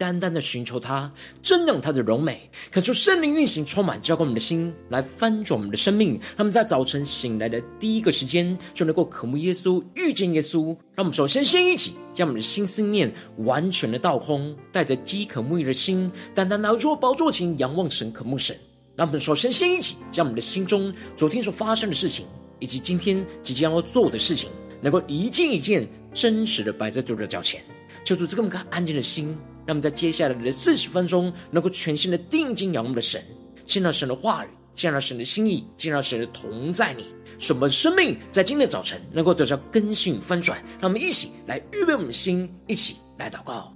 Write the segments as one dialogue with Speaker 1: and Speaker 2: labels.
Speaker 1: 单单的寻求他，瞻仰他的荣美，恳求圣灵运行，充满浇灌我们的心，来翻转我们的生命。他们在早晨醒来的第一个时间，就能够渴慕耶稣，遇见耶稣。让我们首先先一起将我们的心思念完全的倒空，带着饥渴沐浴的心，单单拿出宝座前仰望神，渴慕神。让我们首先先一起将我们的心中昨天所发生的事情，以及今天即将要做的事情，能够一件一件真实的摆在主的脚前，求主这么个安静的心。让我们在接下来的四十分钟，能够全新的定睛仰望的神，见到神的话语，见到神的心意，见到神的同在你，使我们生命在今天的早晨能够得到更新与翻转。让我们一起来预备我们的心，一起来祷告。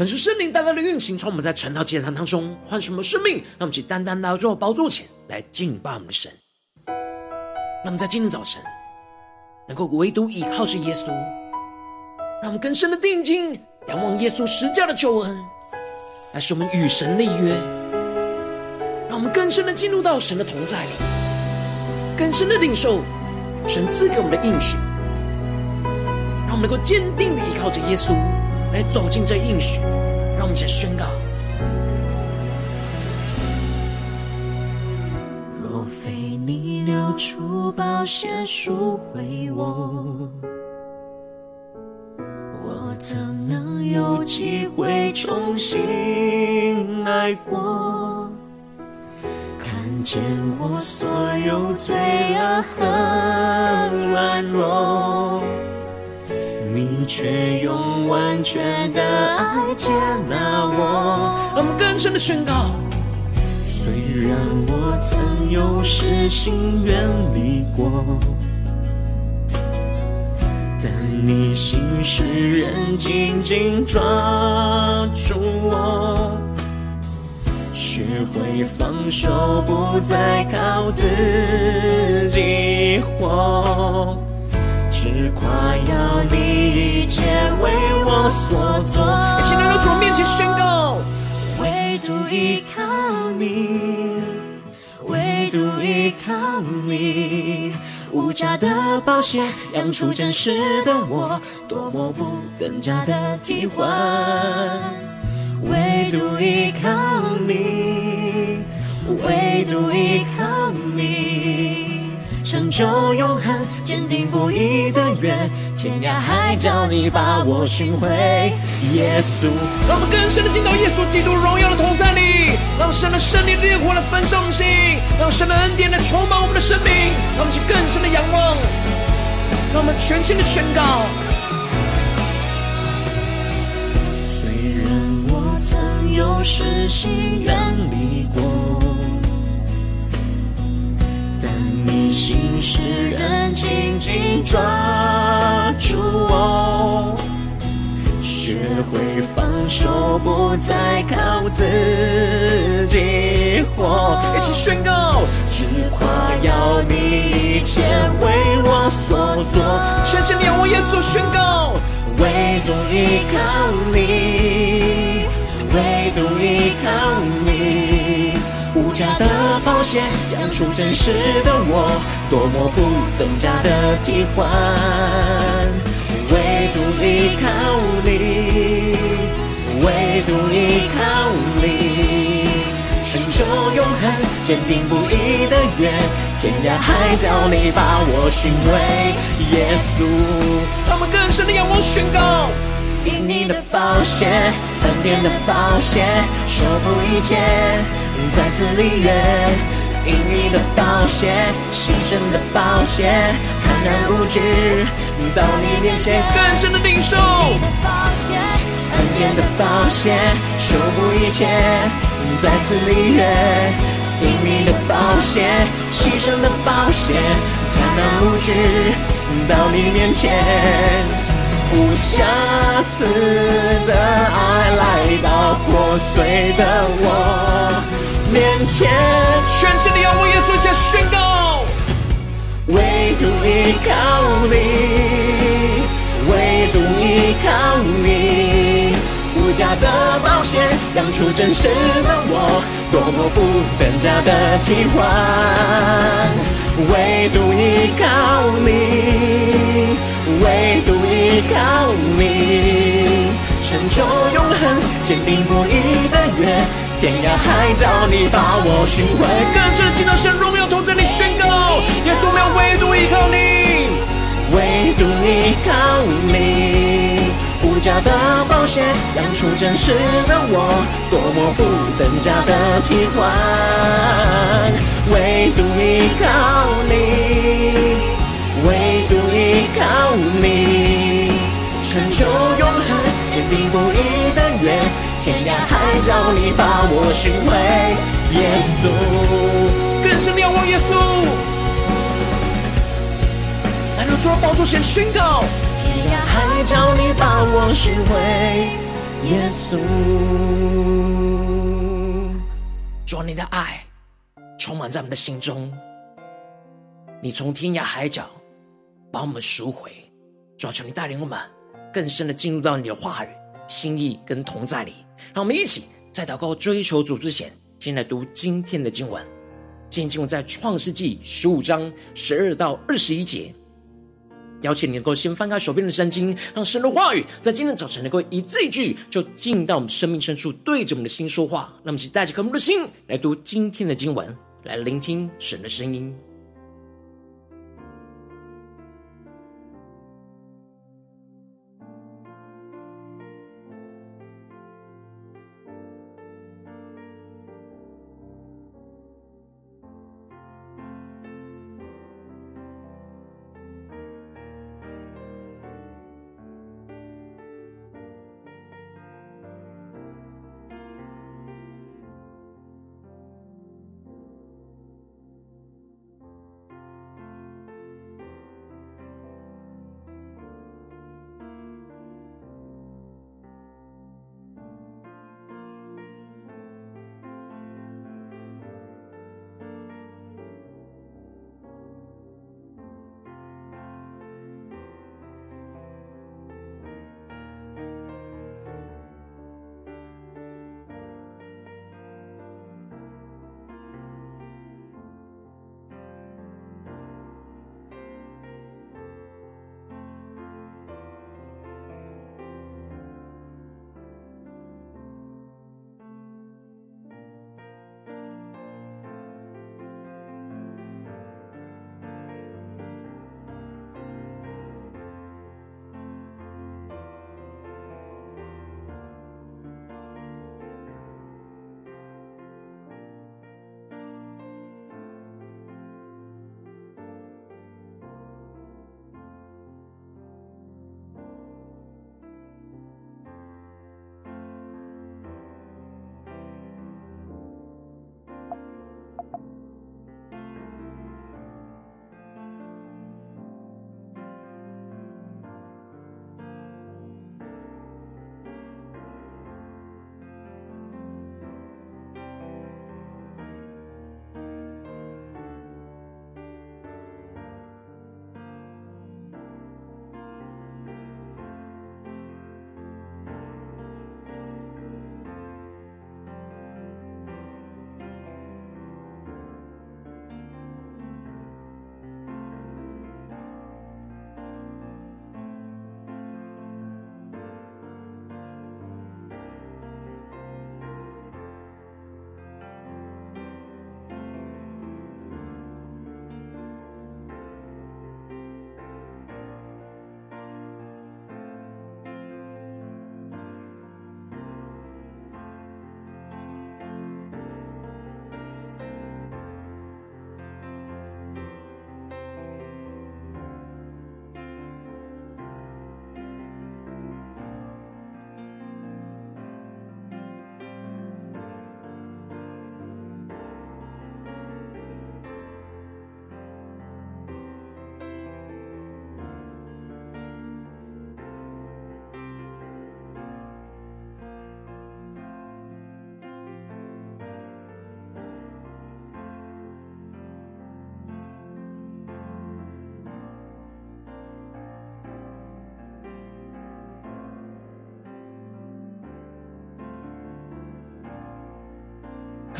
Speaker 1: 可是圣灵单单的运行，从我们在晨祷祭坛当中换什么生命？让我们去单单来到宝座前来敬拜我们的神。让我们在今天早晨能够唯独依靠着耶稣，让我们更深的定睛仰望耶稣十架的救恩，来使我们与神立约，让我们更深的进入到神的同在里，更深的领受神赐给我们的应许，让我们能够坚定的依靠着耶稣。来走进这应许，让我们一起宣告：
Speaker 2: 若非你流出宝血赎回我，我怎能有机会重新爱过？看见我所有罪恶和软弱。你却用完全的爱接纳我。
Speaker 1: 让我们更深的宣告：
Speaker 2: 虽然我曾有失心远离过，但你心事仍紧紧抓住我，学会放手，不再靠自己活。只夸耀你一切为我所做，
Speaker 1: 一起来到主面前宣告，
Speaker 2: 唯独依靠你，唯独依靠你，无价的宝血养出真实的我，多么不更加的替换，唯独依靠你，唯独依。成就永恒，坚定不移的约，天涯海角你把我寻回。耶稣，
Speaker 1: 让我们更深的进到耶稣基督荣耀的同在里，让神的圣灵烈火来焚烧我们心，让神的恩典来充满我们的生命，让我们去更深的仰望，让我们全新的宣告。
Speaker 2: 虽然我曾有失心远离世人紧紧抓住我，学会放手，不再靠自己活。
Speaker 1: 一起宣告，
Speaker 2: 只夸耀你一切为我所做。
Speaker 1: 全心仰望耶稣，宣告，
Speaker 2: 唯独依靠你，唯独依靠你，价的。保险养出真实的我，多么不等价的替换。唯独依靠你，唯独依靠你，成就永恒，坚定不移的约，天涯海角你把我寻回，耶稣。
Speaker 1: 他们更深的仰望宣告。
Speaker 2: 因你的宝血，恩典的宝血，守护一切，再次立约。因你的宝血，牺牲的宝血，坦然无惧，到你面前
Speaker 1: 更深的领受。
Speaker 2: 你的宝血，恩典的宝血，修补一切，再次立约。因你的宝血，牺牲的宝血，坦然无惧，到你面前。无瑕疵的爱来到破碎的我面前，
Speaker 1: 全心的仰望耶稣，下宣告：
Speaker 2: 唯独依靠你，唯独依靠你，无价的宝血养出真实的我，多么不等价的替换，唯独依靠你。唯独依靠你，成就永恒，坚定不移的约，天涯海角你把我寻回。
Speaker 1: 更深的敬拜神荣耀同在你宣告，耶稣，我们要唯独依靠你，
Speaker 2: 唯独依靠你，无价的宝血养出真实的我，多么不等价的替换，唯独依靠你。你把我寻回，耶稣，
Speaker 1: 更深仰望耶稣，来到主的宝座前宣告，
Speaker 2: 天涯海角你把我寻回，耶稣，
Speaker 1: 主啊，你的爱充满在我们的心中，你从天涯海角。把我们赎回，主啊，求你带领我们更深的进入到你的话语、心意跟同在里。让我们一起在祷告、追求主之前，先来读今天的经文。今天经文在创世纪十五章十二到二十一节。邀请你能够先翻开手边的圣经，让神的话语在今天早晨能够一字一句就进到我们生命深处，对着我们的心说话。那么，请带着渴慕的心来读今天的经文，来聆听神的声音。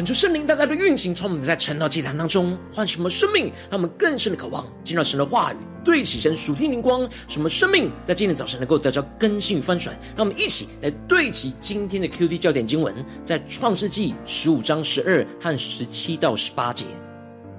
Speaker 1: 恳求圣灵大大的运行，从我们在晨祷祭坛当中唤醒我们生命，让我们更深的渴望进入神的话语，对齐神属天灵光，使我们生命在今天早晨能够得到更新与翻转。让我们一起来对齐今天的 QT 焦点经文，在创世纪十五章十二和十七到十八节。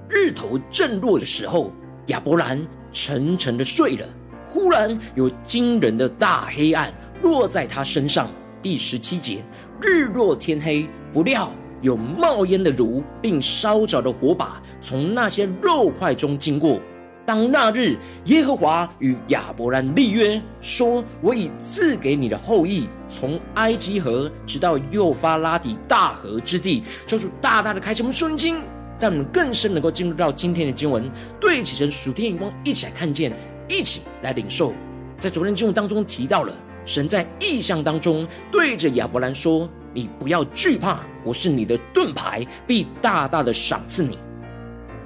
Speaker 1: 日头正落的时候，亚伯兰沉沉的睡了。忽然有惊人的大黑暗落在他身上。第十七节，日落天黑，不料。有冒烟的炉，并烧着的火把从那些肉块中经过。当那日，耶和华与亚伯兰立约，说：“我已赐给你的后裔，从埃及河直到幼发拉底大河之地。”求主大大的开启我们顺经，让我们更深能够进入到今天的经文，对起神属天眼光，一起来看见，一起来领受。在昨天经文当中提到了，神在异象当中对着亚伯兰说。你不要惧怕，我是你的盾牌，必大大的赏赐你。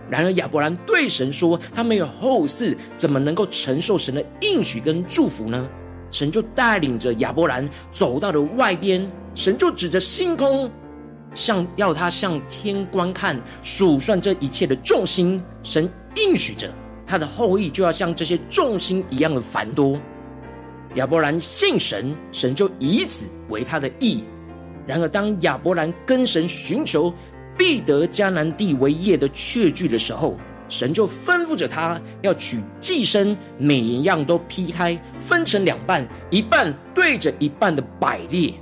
Speaker 1: 然而亚伯兰对神说：“他没有后嗣，怎么能够承受神的应许跟祝福呢？”神就带领着亚伯兰走到了外边，神就指着星空，向要他向天观看，数算这一切的众星。神应许着他的后裔就要像这些众星一样的繁多。亚伯兰信神，神就以此为他的义。然而，当亚伯兰跟神寻求必得迦南地为业的确据的时候，神就吩咐着他要取祭牲，每一样都劈开，分成两半，一半对着一半的摆列。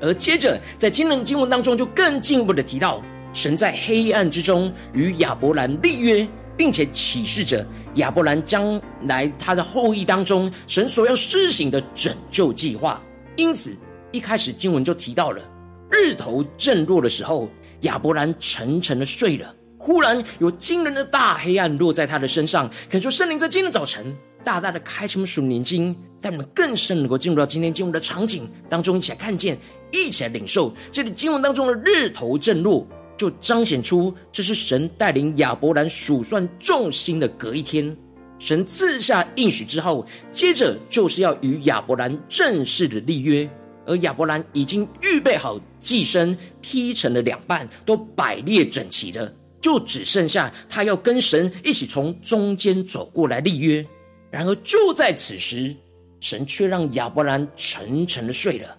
Speaker 1: 而接着，在今日经文当中，就更进一步的提到，神在黑暗之中与亚伯兰立约，并且启示着亚伯兰将来他的后裔当中，神所要施行的拯救计划。因此，一开始经文就提到了，日头正落的时候，亚伯兰沉沉的睡了。忽然有惊人的大黑暗落在他的身上。恳求圣灵在今天早晨大大的开启我们属灵经，带我们更深能够进入到今天经文的场景当中，一起来看见，一起来领受。这里经文当中的日头正落，就彰显出这是神带领亚伯兰数算众星的隔一天。神赐下应许之后，接着就是要与亚伯兰正式的立约。而亚伯兰已经预备好祭牲，劈成了两半，都摆列整齐了，就只剩下他要跟神一起从中间走过来立约。然而就在此时，神却让亚伯兰沉沉的睡了，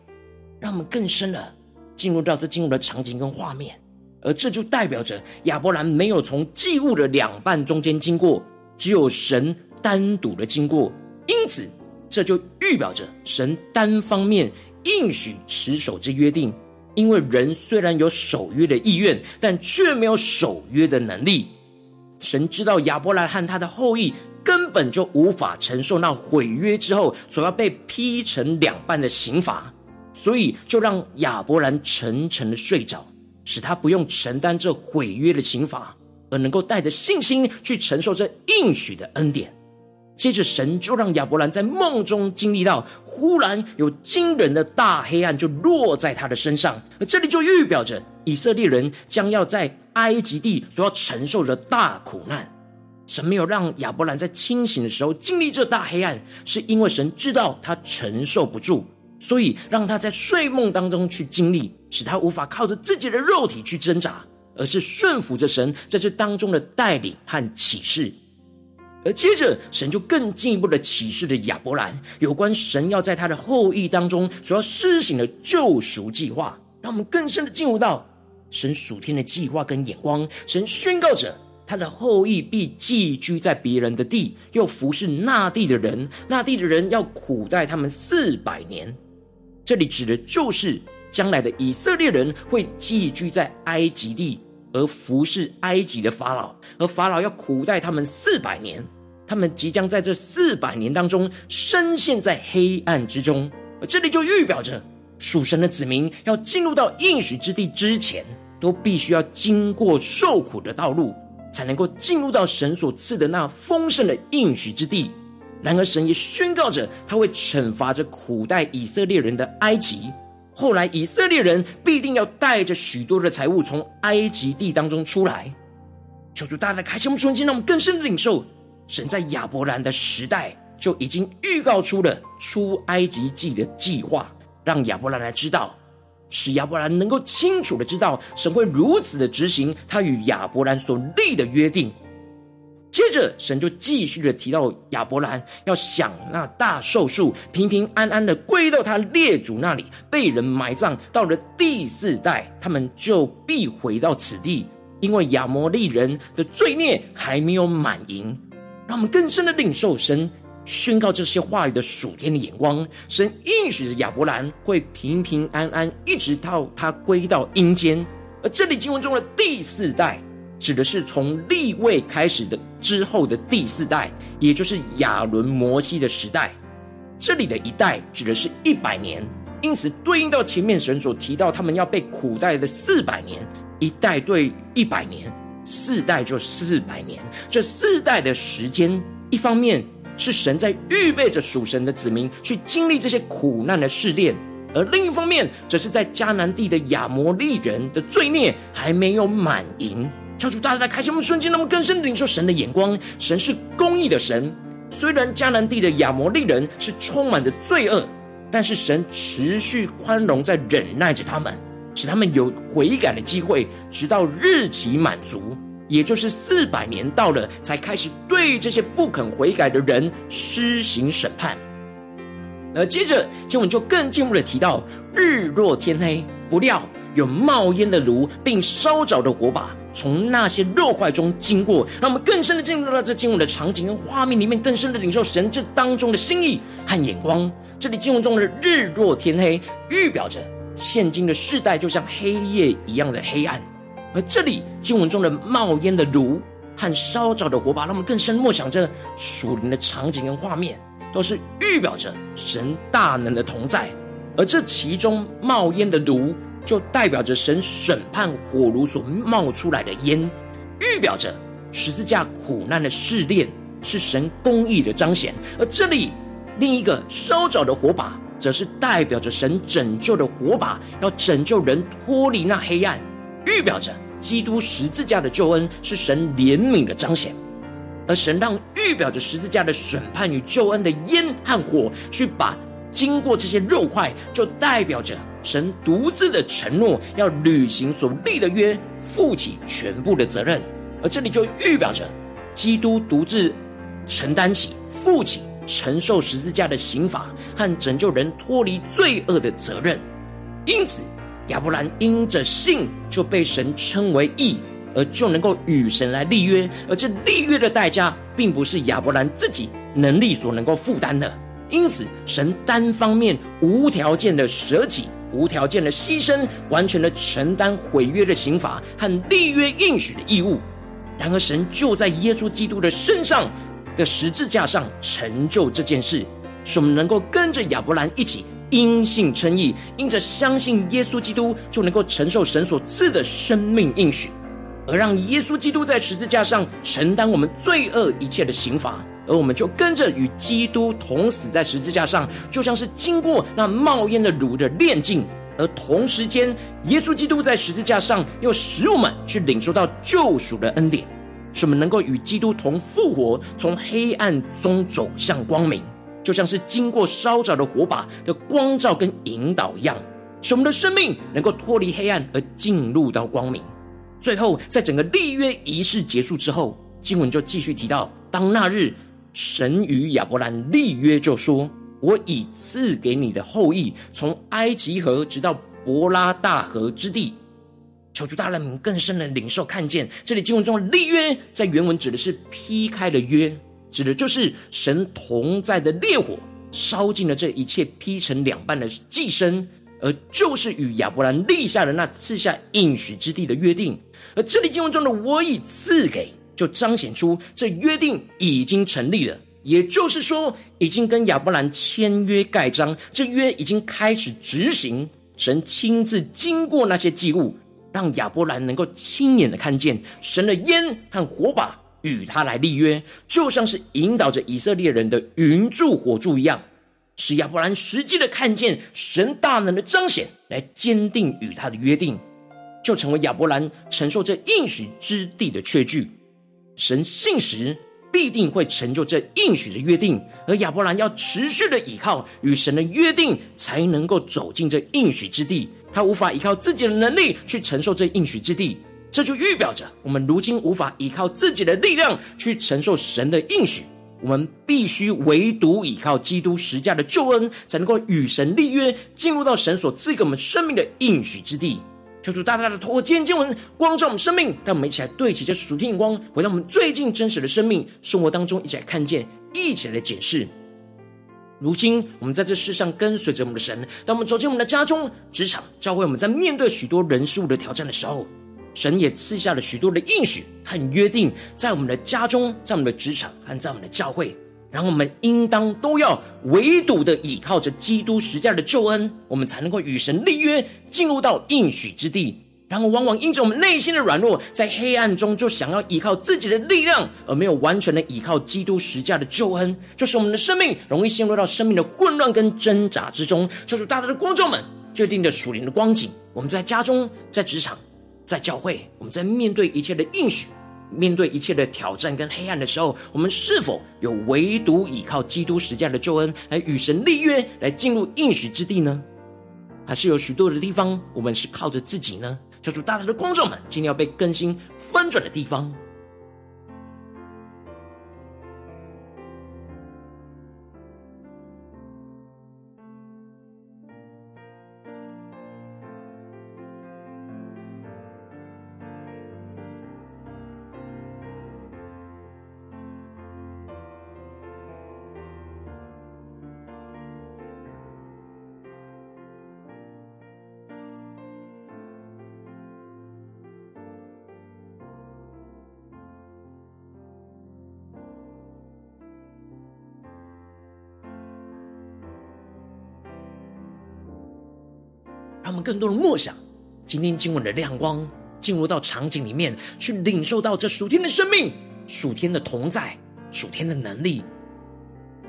Speaker 1: 让我们更深了进入到这进入的场景跟画面。而这就代表着亚伯兰没有从祭物的两半中间经过，只有神单独的经过。因此，这就预表着神单方面。应许持守之约定，因为人虽然有守约的意愿，但却没有守约的能力。神知道亚伯兰和他的后裔根本就无法承受那毁约之后所要被劈成两半的刑罚，所以就让亚伯兰沉沉的睡着，使他不用承担这毁约的刑罚，而能够带着信心去承受这应许的恩典。接着，神就让亚伯兰在梦中经历到，忽然有惊人的大黑暗就落在他的身上，而这里就预表着以色列人将要在埃及地所要承受的大苦难。神没有让亚伯兰在清醒的时候经历这大黑暗，是因为神知道他承受不住，所以让他在睡梦当中去经历，使他无法靠着自己的肉体去挣扎，而是顺服着神在这当中的带领和启示。而接着，神就更进一步的启示着亚伯兰有关神要在他的后裔当中所要施行的救赎计划，让我们更深的进入到神属天的计划跟眼光。神宣告着他的后裔必寄居在别人的地，又服侍那地的人，那地的人要苦待他们四百年。这里指的就是将来的以色列人会寄居在埃及地。而服侍埃及的法老，而法老要苦待他们四百年，他们即将在这四百年当中深陷在黑暗之中。而这里就预表着属神的子民要进入到应许之地之前，都必须要经过受苦的道路，才能够进入到神所赐的那丰盛的应许之地。然而，神也宣告着他会惩罚着苦待以色列人的埃及。后来，以色列人必定要带着许多的财物从埃及地当中出来。求主大大开启我们瞬间，让我们更深的领受神在亚伯兰的时代就已经预告出了出埃及记的计划，让亚伯兰来知道使亚伯兰能够清楚的知道神会如此的执行他与亚伯兰所立的约定。接着，神就继续的提到亚伯兰要想那大寿数平平安安的归到他列祖那里，被人埋葬。到了第四代，他们就必回到此地，因为亚摩利人的罪孽还没有满盈。让我们更深的领受神宣告这些话语的属天的眼光。神应许着亚伯兰会平平安安，一直到他归到阴间。而这里经文中的第四代，指的是从立位开始的之后的第四代，也就是亚伦、摩西的时代。这里的一代指的是一百年，因此对应到前面神所提到他们要被苦待的四百年。一代对一百年，四代就四百年。这四代的时间，一方面是神在预备着属神的子民去经历这些苦难的试炼，而另一方面，则是在迦南地的亚摩利人的罪孽还没有满盈。求主大家来开心我们瞬间，那么更深的领受神的眼光。神是公义的神，虽然迦南地的亚摩利人是充满着罪恶，但是神持续宽容，在忍耐着他们，使他们有悔改的机会，直到日期满足，也就是四百年到了，才开始对这些不肯悔改的人施行审判。而接着经文就更进一步的提到，日落天黑，不料有冒烟的炉，并烧着的火把。从那些肉块中经过，让我们更深的进入到这经文的场景跟画面里面，更深的领受神这当中的心意和眼光。这里经文中的日落天黑，预表着现今的世代就像黑夜一样的黑暗；而这里经文中的冒烟的炉和烧着的火把，让我们更深默想着属灵的场景跟画面，都是预表着神大能的同在。而这其中冒烟的炉。就代表着神审判火炉所冒出来的烟，预表着十字架苦难的试炼是神公义的彰显。而这里另一个烧着的火把，则是代表着神拯救的火把，要拯救人脱离那黑暗，预表着基督十字架的救恩是神怜悯的彰显。而神让预表着十字架的审判与救恩的烟和火，去把经过这些肉块，就代表着。神独自的承诺要履行所立的约，负起全部的责任，而这里就预表着基督独自承担起、负起承受十字架的刑罚和拯救人脱离罪恶的责任。因此，亚伯兰因着信就被神称为义，而就能够与神来立约。而这立约的代价，并不是亚伯兰自己能力所能够负担的。因此，神单方面无条件的舍己。无条件的牺牲，完全的承担毁约的刑罚和立约应许的义务。然而，神就在耶稣基督的身上的十字架上成就这件事，使我们能够跟着亚伯兰一起因信称义，因着相信耶稣基督，就能够承受神所赐的生命应许，而让耶稣基督在十字架上承担我们罪恶一切的刑罚。而我们就跟着与基督同死在十字架上，就像是经过那冒烟的炉的炼境。而同时间，耶稣基督在十字架上又使我们去领受到救赎的恩典，使我们能够与基督同复活，从黑暗中走向光明，就像是经过烧着的火把的光照跟引导一样，使我们的生命能够脱离黑暗而进入到光明。最后，在整个立约仪式结束之后，经文就继续提到，当那日。神与亚伯兰立约，就说：“我已赐给你的后裔，从埃及河直到伯拉大河之地。”求主大人更深的领受看见，这里经文中的立约，在原文指的是劈开的约，指的就是神同在的烈火烧尽了这一切劈成两半的寄生，而就是与亚伯兰立下的那赐下应许之地的约定。而这里经文中的“我已赐给”。就彰显出这约定已经成立了，也就是说，已经跟亚伯兰签约盖章，这约已经开始执行。神亲自经过那些祭物，让亚伯兰能够亲眼的看见神的烟和火把与他来立约，就像是引导着以色列人的云柱火柱一样，使亚伯兰实际的看见神大能的彰显，来坚定与他的约定，就成为亚伯兰承受这应许之地的确据。神信实必定会成就这应许的约定，而亚伯兰要持续的倚靠与神的约定，才能够走进这应许之地，他无法依靠自己的能力去承受这应许之地，这就预表着我们如今无法依靠自己的力量去承受神的应许。我们必须唯独依靠基督十架的救恩，才能够与神立约，进入到神所赐给我们生命的应许之地。求主大大的透过今天经文光照我们生命，带我们一起来对齐这属天的光，回到我们最近真实的生命生活当中，一起来看见，一起来解释。如今我们在这世上跟随着我们的神，当我们走进我们的家中、职场、教会，我们在面对许多人事物的挑战的时候，神也赐下了许多的应许和约定，在我们的家中、在我们的职场和在我们的教会。然后我们应当都要唯独的倚靠着基督十架的救恩，我们才能够与神立约，进入到应许之地。然后往往因着我们内心的软弱，在黑暗中就想要依靠自己的力量，而没有完全的依靠基督十架的救恩，就是我们的生命容易陷入到生命的混乱跟挣扎之中。求主大大的光照们，确定着属灵的光景。我们在家中、在职场、在教会，我们在面对一切的应许。面对一切的挑战跟黑暗的时候，我们是否有唯独依靠基督十架的救恩来与神立约，来进入应许之地呢？还是有许多的地方，我们是靠着自己呢？求主大大的光照们，今天要被更新翻转的地方。更多的默想，今天经文的亮光，进入到场景里面，去领受到这属天的生命、属天的同在、属天的能力。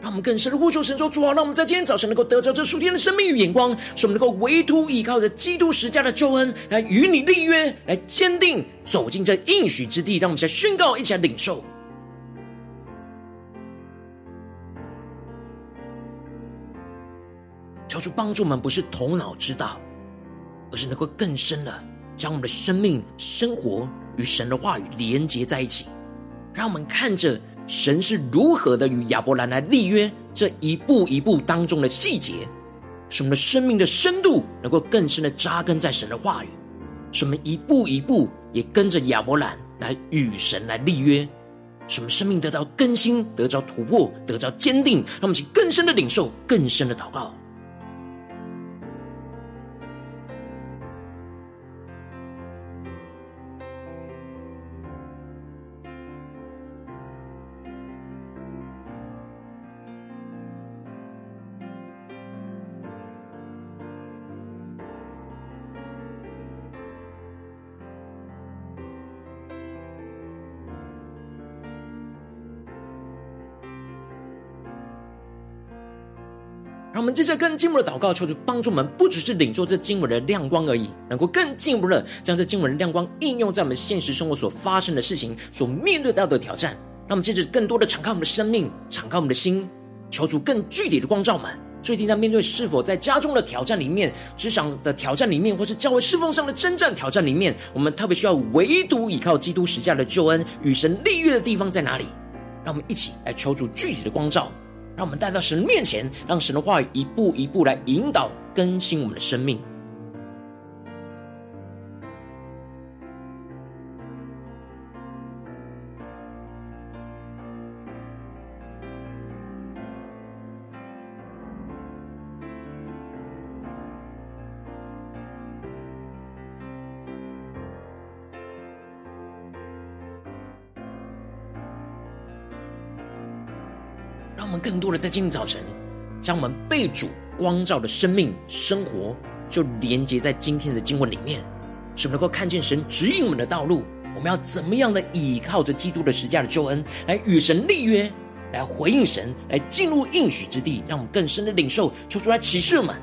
Speaker 1: 让我们更深的呼求神说：主啊，让我们在今天早晨能够得着这属天的生命与眼光，使我们能够唯独依靠着基督十架的救恩，来与你立约，来坚定走进这应许之地。让我们一起宣告，一起来领受。求主帮助我们，不是头脑知道。而是能够更深的将我们的生命、生活与神的话语连接在一起，让我们看着神是如何的与亚伯兰来立约，这一步一步当中的细节，使我们的生命的深度能够更深的扎根在神的话语，使我们一步一步也跟着亚伯兰来与神来立约，使我们生命得到更新、得着突破、得着坚定，让我们去更深的领受、更深的祷告。我们接着更进一步的祷告，求主帮助我们，不只是领受这经文的亮光而已，能够更进一步的将这经文的亮光应用在我们现实生活所发生的事情、所面对到的挑战。让我们接着更多的敞开我们的生命，敞开我们的心，求主更具体的光照我们。最近在面对是否在家中的挑战里面、职场的挑战里面，或是教会侍奉上的征战挑战里面，我们特别需要唯独依靠基督十架的救恩与神立约的地方在哪里？让我们一起来求主具体的光照。让我们带到神面前，让神的话语一步一步来引导更新我们的生命。们更多的在今天早晨，将我们被主光照的生命生活，就连接在今天的经文里面，使我们能够看见神指引我们的道路。我们要怎么样的倚靠着基督的十架的救恩，来与神立约，来回应神，来进入应许之地，让我们更深的领受，求主来启示我们。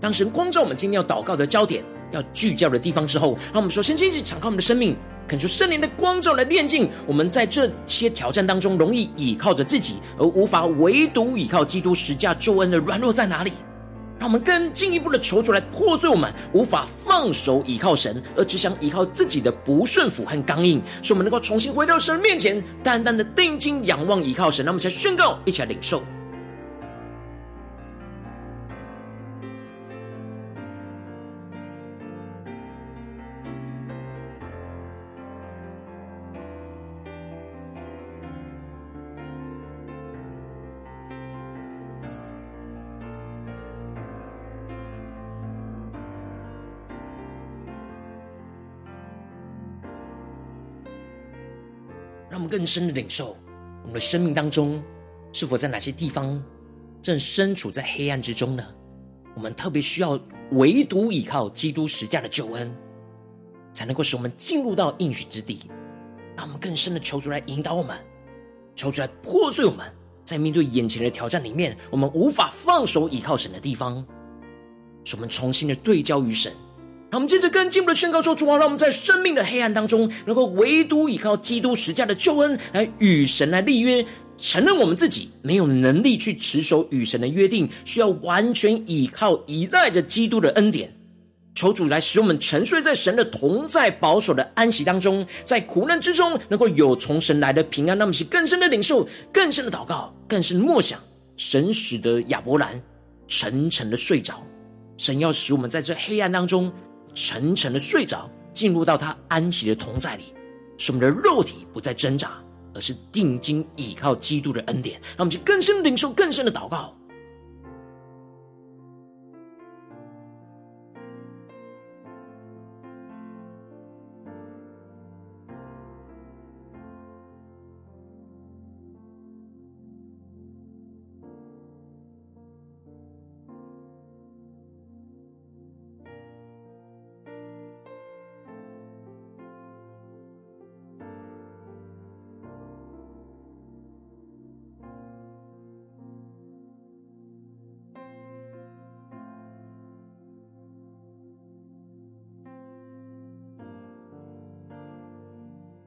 Speaker 1: 当神光照我们今天要祷告的焦点，要聚焦的地方之后，让我们首先先一起敞开我们的生命。恳求圣灵的光照来炼净我们，在这些挑战当中，容易倚靠着自己，而无法唯独倚靠基督十架救恩的软弱在哪里？让我们更进一步的求主来破碎我们无法放手倚靠神，而只想倚靠自己的不顺服和刚硬，使我们能够重新回到神面前，淡淡的定睛仰望倚靠神。让我们才宣告，一起来领受。我们更深的领受，我们的生命当中是否在哪些地方正身处在黑暗之中呢？我们特别需要唯独依靠基督十架的救恩，才能够使我们进入到应许之地。让我们更深的求主来引导我们，求主来破碎我们，在面对眼前的挑战里面，我们无法放手依靠神的地方，使我们重新的对焦于神。让我们接着更进一步的宣告说：“主啊，让我们在生命的黑暗当中，能够唯独依靠基督十架的救恩，来与神来立约，承认我们自己没有能力去持守与神的约定，需要完全依靠依赖着基督的恩典。求主来使我们沉睡在神的同在保守的安息当中，在苦难之中能够有从神来的平安。让我们去更深的领受，更深的祷告，更深的默想。神使得亚伯兰沉沉的睡着，神要使我们在这黑暗当中。”沉沉的睡着，进入到他安息的同在里，使我们的肉体不再挣扎，而是定睛倚靠基督的恩典。让我们去更深领受更深的祷告。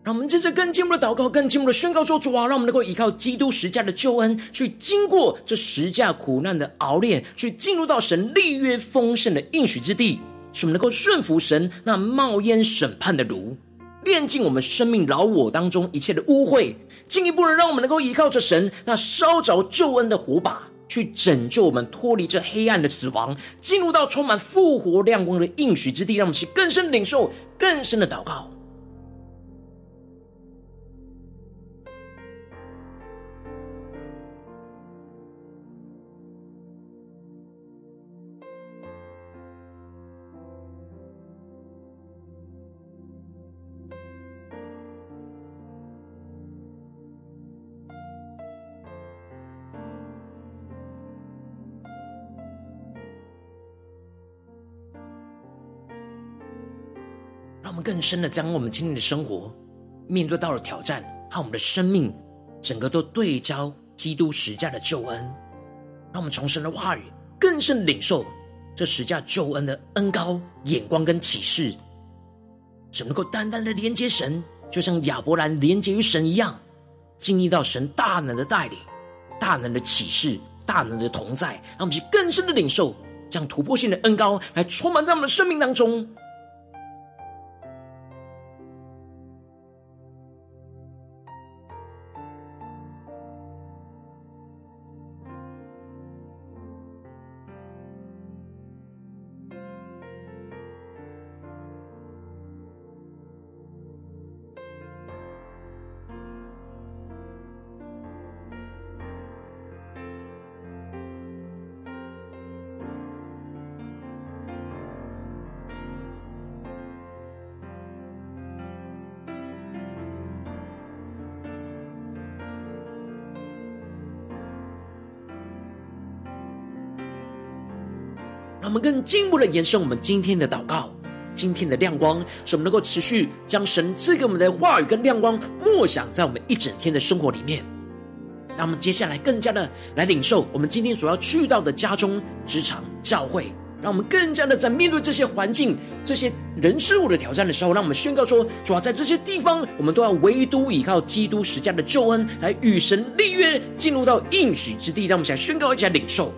Speaker 1: 让我们接着更进一步的祷告，更进一步的宣告说：“主啊，让我们能够依靠基督十架的救恩，去经过这十架苦难的熬炼，去进入到神立约丰盛的应许之地，使我们能够顺服神那冒烟审判的炉，炼尽我们生命老我当中一切的污秽，进一步的让我们能够依靠着神那烧着救恩的火把，去拯救我们脱离这黑暗的死亡，进入到充满复活亮光的应许之地。让我们去更深领受，更深的祷告。”我们更深的将我们今天的生活面对到了挑战，和我们的生命整个都对焦基督十架的救恩，让我们从神的话语更深领受这十架救恩的恩高眼光跟启示，使能够单单的连接神，就像亚伯兰连接于神一样，经历到神大能的带领、大能的启示、大能的同在，让我们去更深的领受这样突破性的恩高来充满在我们的生命当中。我们更进一步的延伸我们今天的祷告，今天的亮光，使我们能够持续将神赐给我们的话语跟亮光默想在我们一整天的生活里面。让我们接下来更加的来领受我们今天所要去到的家中、职场、教会，让我们更加的在面对这些环境、这些人事物的挑战的时候，让我们宣告说：主要在这些地方，我们都要唯独依靠基督十架的救恩，来与神立约，进入到应许之地。让我们想宣告，一起来领受。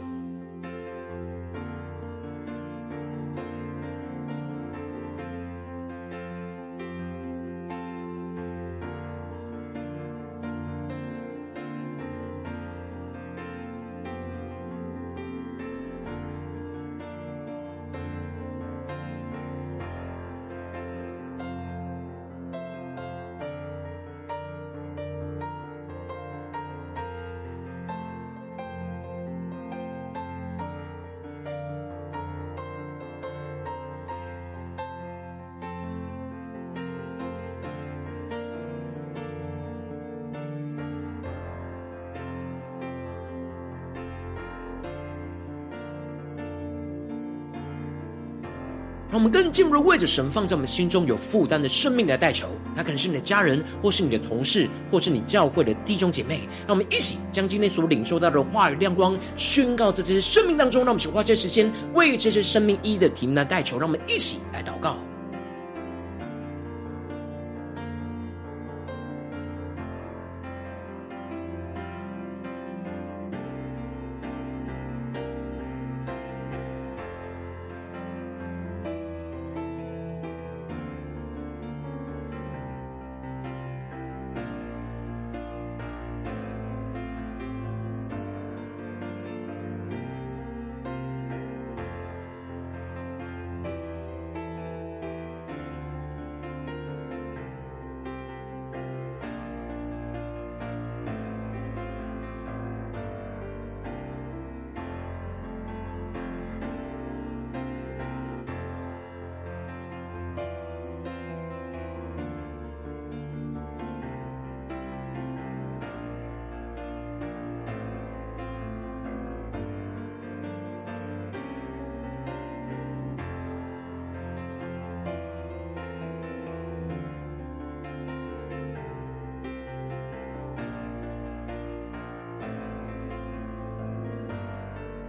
Speaker 1: 我们更进一步的为着神放在我们心中有负担的生命来代求，他可能是你的家人，或是你的同事，或是你教会的弟兄姐妹。让我们一起将今天所领受到的话语亮光宣告在这些生命当中。让我们去花些时间为这些生命一的题目来代求。让我们一起来祷告。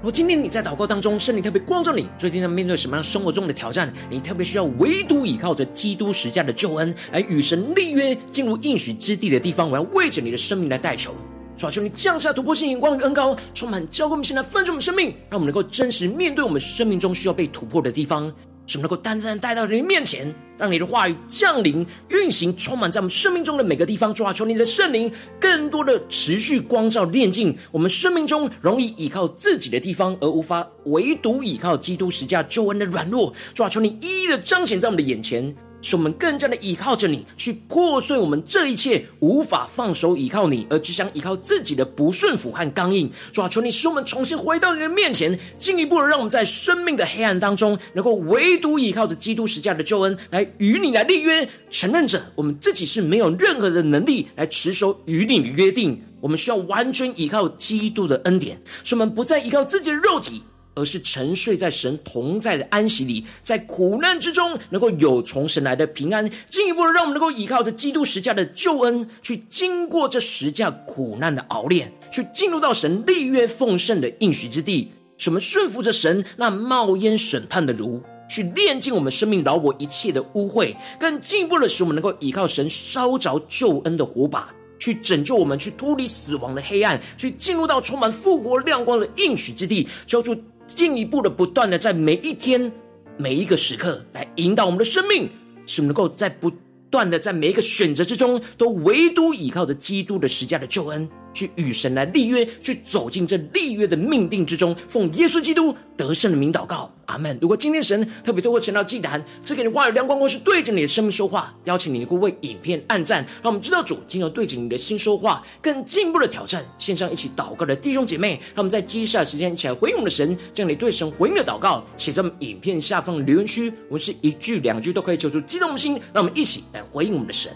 Speaker 1: 果今天你在祷告当中，圣灵特别光照你，最近在面对什么样生活中的挑战？你特别需要唯独依靠着基督十架的救恩，来与神立约，进入应许之地的地方。我要为着你的生命来代求，主啊求你降下突破性眼光与恩膏，充满交给我们，现在分盛我们生命，让我们能够真实面对我们生命中需要被突破的地方。什么能够单单带到你面前，让你的话语降临、运行、充满在我们生命中的每个地方？主啊，求你的圣灵更多的持续光照、炼净我们生命中容易依靠自己的地方，而无法唯独依靠基督十架救恩的软弱。主啊，求你一一的彰显在我们的眼前。使我们更加的依靠着你，去破碎我们这一切无法放手依靠你，而只想依靠自己的不顺服和刚硬。主啊，求你使我们重新回到你的面前，进一步的让我们在生命的黑暗当中，能够唯独依靠着基督十架的救恩，来与你来立约，承认着我们自己是没有任何的能力来持守与你的约定。我们需要完全依靠基督的恩典，使我们不再依靠自己的肉体。而是沉睡在神同在的安息里，在苦难之中能够有从神来的平安，进一步的让我们能够依靠着基督十架的救恩，去经过这十架苦难的熬炼，去进入到神立约奉圣的应许之地。使我们顺服着神那冒烟审判的炉，去炼尽我们生命饶我一切的污秽，更进一步的使我们能够依靠神烧着救恩的火把，去拯救我们，去脱离死亡的黑暗，去进入到充满复活亮光的应许之地，求主。进一步的、不断的，在每一天、每一个时刻，来引导我们的生命，是能够在不断的在每一个选择之中，都唯独依靠着基督的十架的救恩。去与神来立约，去走进这立约的命定之中，奉耶稣基督得胜的名祷告，阿门。如果今天神特别透过晨祷祭坛赐给你话语亮光，或是对着你的生命说话，邀请你能够为影片按赞，让我们知道主今后对着你的心说话，更进一步的挑战。线上一起祷告的弟兄姐妹，让我们在接下来时间一起来回应我们的神，将你对神回应的祷告写在我们影片下方的留言区，我们是一句两句都可以求出激动的心，让我们一起来回应我们的神。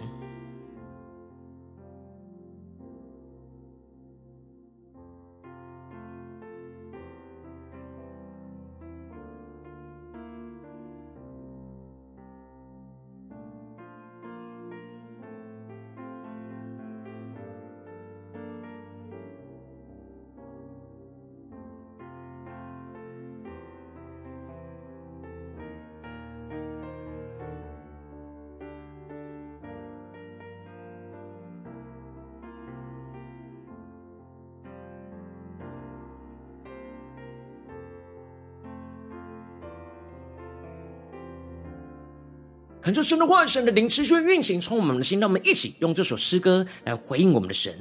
Speaker 1: 恳求神的话语、神的灵持续运行，从我们的心，让我们一起用这首诗歌来回应我们的神，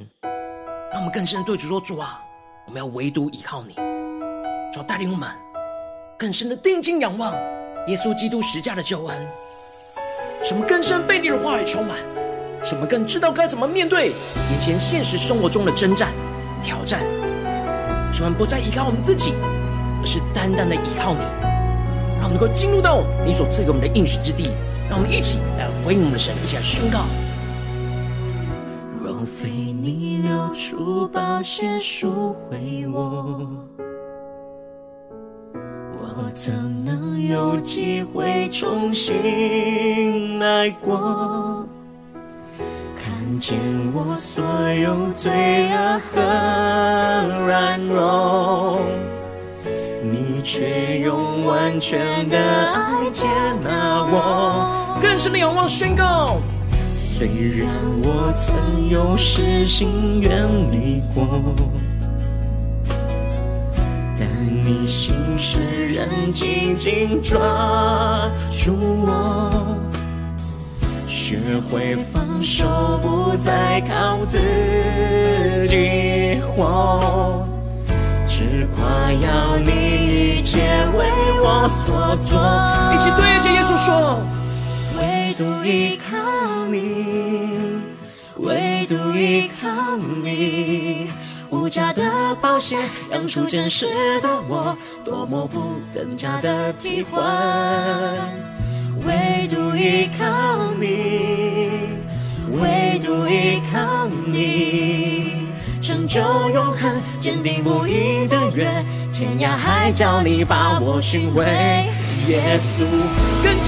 Speaker 1: 让我们更深的对主说：主啊，我们要唯独依靠你，主要带领我们更深的定睛仰望耶稣基督十架的救恩，什么更深被你的话语充满，什么更知道该怎么面对眼前现实生活中的征战挑战，什么不再依靠我们自己，而是单单的依靠你。让我们能够进入到你所赐给我们的应许之地，让我们一起来回应我们的神，一起来宣告。
Speaker 2: 若非你流出宝血赎回我，我怎能有机会重新来过？看见我所有罪恶和软弱。你却用完全的爱接纳我，
Speaker 1: 深的仰望宣告。
Speaker 2: 虽然我曾有失心远离过，但你心使人紧紧抓住我，学会放手，不再靠自己活。只夸耀你一切为我所做，
Speaker 1: 一起对着耶
Speaker 2: 稣说：依靠你，唯独依靠你，无价的宝血养出真实的我，多么不等价的替换。唯独依靠你，唯独依靠你。成就永恒，坚定不移的约，天涯海角你把我寻回。耶
Speaker 1: 稣，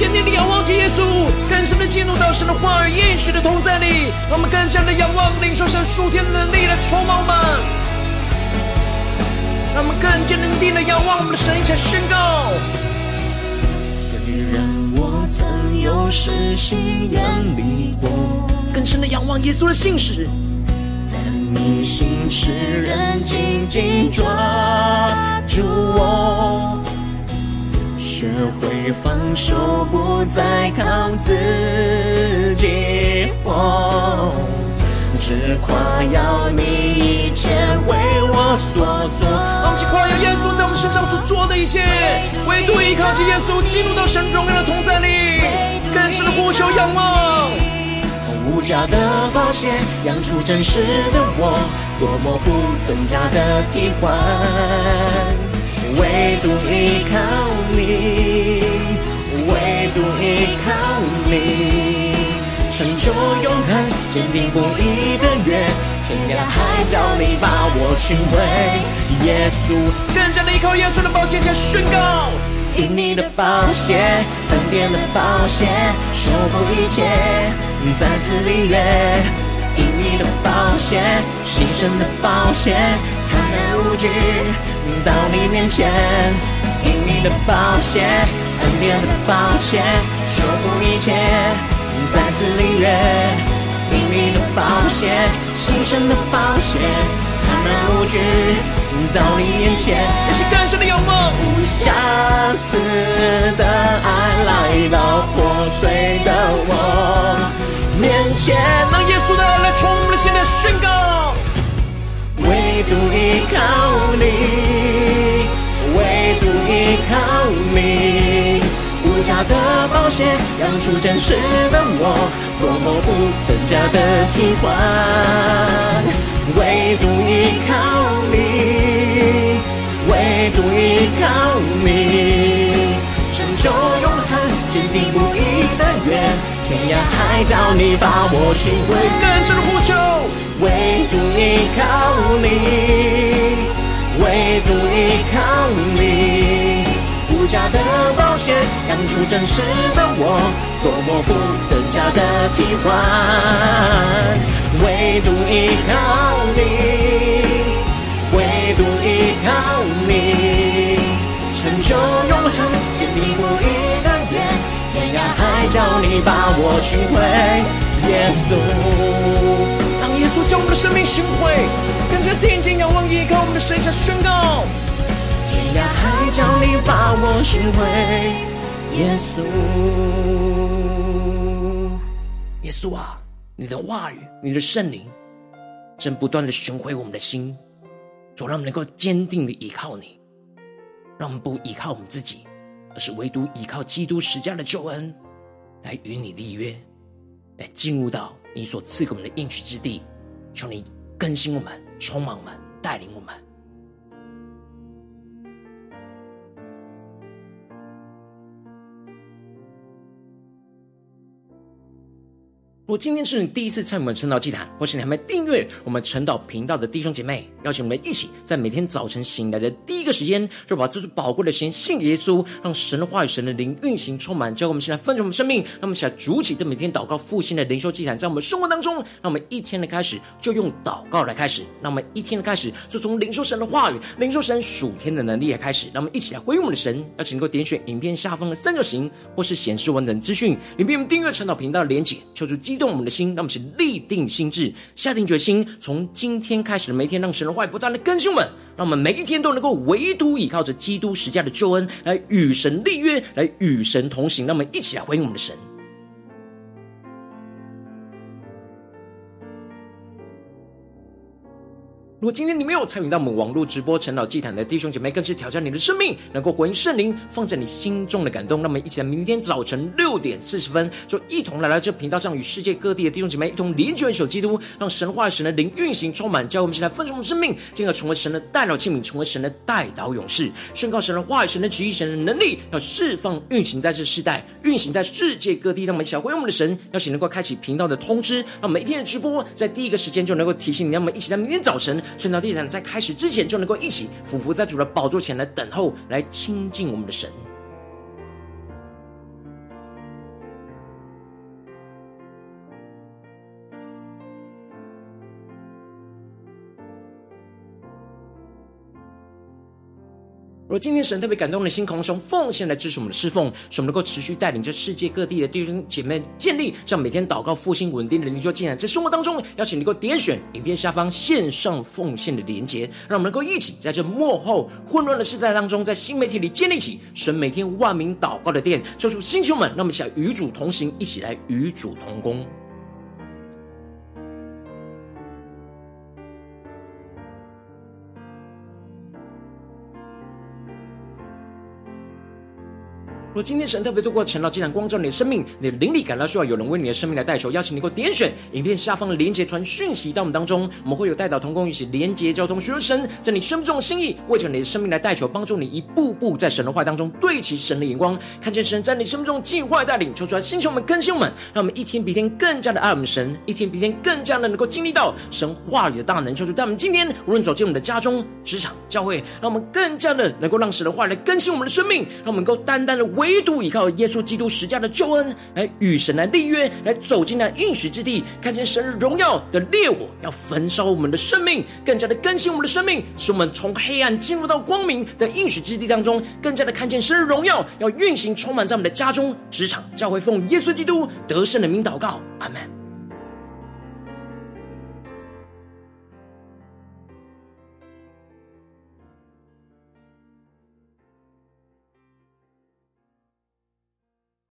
Speaker 1: 坚定地仰望着耶稣，更深的进入到神的话语应许的同在里，让我们更加的仰望领受神属天的能力来充满我们，让我们更坚定的仰望我们的神，一起宣告。
Speaker 2: 虽然我曾有失心远离过，
Speaker 1: 更深的仰望耶稣的信实。
Speaker 2: 你心使人紧紧抓住我，学会放手，不再靠自己活，只夸耀你一切为我所做。
Speaker 1: 让我们一起夸耀耶稣在我们身上所做的一切，唯独依靠着耶稣，进入到神荣耀的同在里，更深的呼求仰望。
Speaker 2: 无价的宝血养出真实的我，多么不等价的替换。唯独依靠你，唯独依靠你，成就永恒，坚定不移的约，天涯海角你把我寻回。耶稣，
Speaker 1: 更加的依靠耶稣的宝血，向宣告。
Speaker 2: 因你的宝血，恩典的宝血，守护一切，再次立约。因你的宝血，牺牲的宝血，坦然无惧到你面前。因你的宝血，恩典的宝血，修补一切，再次立约。因你的宝血，牺牲的宝血，坦然无惧。到你眼前，
Speaker 1: 那些更深的仰望，
Speaker 2: 无瑕疵的爱来到破碎的我面前，
Speaker 1: 让耶稣的爱来充满了心的宣告。
Speaker 2: 唯独依靠你，唯独依靠你，无价的宝血养出真实的我，多么不等价的替换。唯独依靠你。唯独依靠你，成就永恒，坚定不移的约，天涯海角你把我寻回。
Speaker 1: 更深的呼求，
Speaker 2: 唯独依靠你，唯独依靠你，无价的宝血养出真实的我，多么不等价的替换。唯独依靠你。唯独依靠你，成就永恒，坚定不移的约，天涯海角你把我寻回。耶
Speaker 1: 稣将我们的生命寻回，更加定睛仰望依靠我们的神，下宣告：
Speaker 2: 天涯海角你把我寻回。耶稣，
Speaker 1: 耶稣啊，你的话语，你的圣灵，正不断的寻回我们的心，主让我们能够坚定的依靠你，让我们不依靠我们自己，而是唯独依靠基督十架的救恩，来与你立约，来进入到你所赐给我们的应许之地。求你更新我们，充满我们，带领我们。果今天是你第一次参与我们晨祷祭坛，或是你还没订阅我们晨祷频道的弟兄姐妹，邀请我们一起在每天早晨醒来的第一个时间，就把这最宝贵的时间献给耶稣，让神的话语、神的灵运行充满，教会我们现在分盛我们生命。让我们起来筑起这每天祷告复兴的灵修祭坛，在我们生活当中，让我们一天的开始就用祷告来开始，让我们一天的开始就从领受神的话语、领受神属天的能力来开始。让我们一起来回应我们的神，邀请能够点选影片下方的三角形，或是显示完整资讯，里面我们订阅晨祷频道的连结，求主激动我们的心，让我们去立定心智，下定决心，从今天开始的每一天，让神的话语不断的更新我们，让我们每一天都能够唯独依靠着基督十架的救恩，来与神立约，来与神同行。让我们一起来回应我们的神。如果今天你没有参与到我们网络直播晨祷祭坛的弟兄姐妹，更是挑战你的生命，能够回应圣灵放在你心中的感动。那么，一起在明天早晨六点四十分，就一同来到这频道上，与世界各地的弟兄姐妹一同联结、守基督，让神话神的灵运行充满，教我们现在分盛的生命，进而成为神的代祷器皿，成为神的代祷勇士，宣告神的话语、神的旨意、神的能力，要释放运行在这世代，运行在世界各地。让我们一起来回应我们的神，邀请能够开启频道的通知，让每一天的直播在第一个时间就能够提醒你。让我们一起在明天早晨。晨祷祭坛在开始之前，就能够一起俯伏在主的宝座前来等候，来亲近我们的神。若今天神特别感动的心，空从奉献来支持我们的侍奉，使我们能够持续带领着世界各地的弟兄姐妹建立像每天祷告复兴稳定的灵修进展，在生活当中，邀请你能够点选影片下方线上奉献的连结，让我们能够一起在这幕后混乱的时代当中，在新媒体里建立起神每天万名祷告的殿，做出星球们，让我们想与主同行，一起来与主同工。若今天神特别透过晨祷祭坛光照你的生命，你的灵里感到需要有人为你的生命来代求，邀请你给我点选影片下方的连结传讯息到我们当中，我们会有代祷同工一起连结交通，寻求神在你生命中的心意，为着你的生命来代求，帮助你一步步在神的话当中对齐神的眼光，看见神在你生命中计划带领，求出来星球们更新我们，让我们一天比一天更加的爱我们神，一天比一天更加的能够经历到神话语的大能，求主带我们今天无论走进我们的家中、职场、教会，让我们更加的能够让神的话来更新我们的生命，让我们能够单单的为唯独依靠耶稣基督十架的救恩，来与神来立约，来走进那应许之地，看见神荣耀的烈火要焚烧我们的生命，更加的更新我们的生命，使我们从黑暗进入到光明的应许之地当中，更加的看见神的荣耀要运行充满在我们的家中、职场、教会，奉耶稣基督得胜的名祷告，阿门。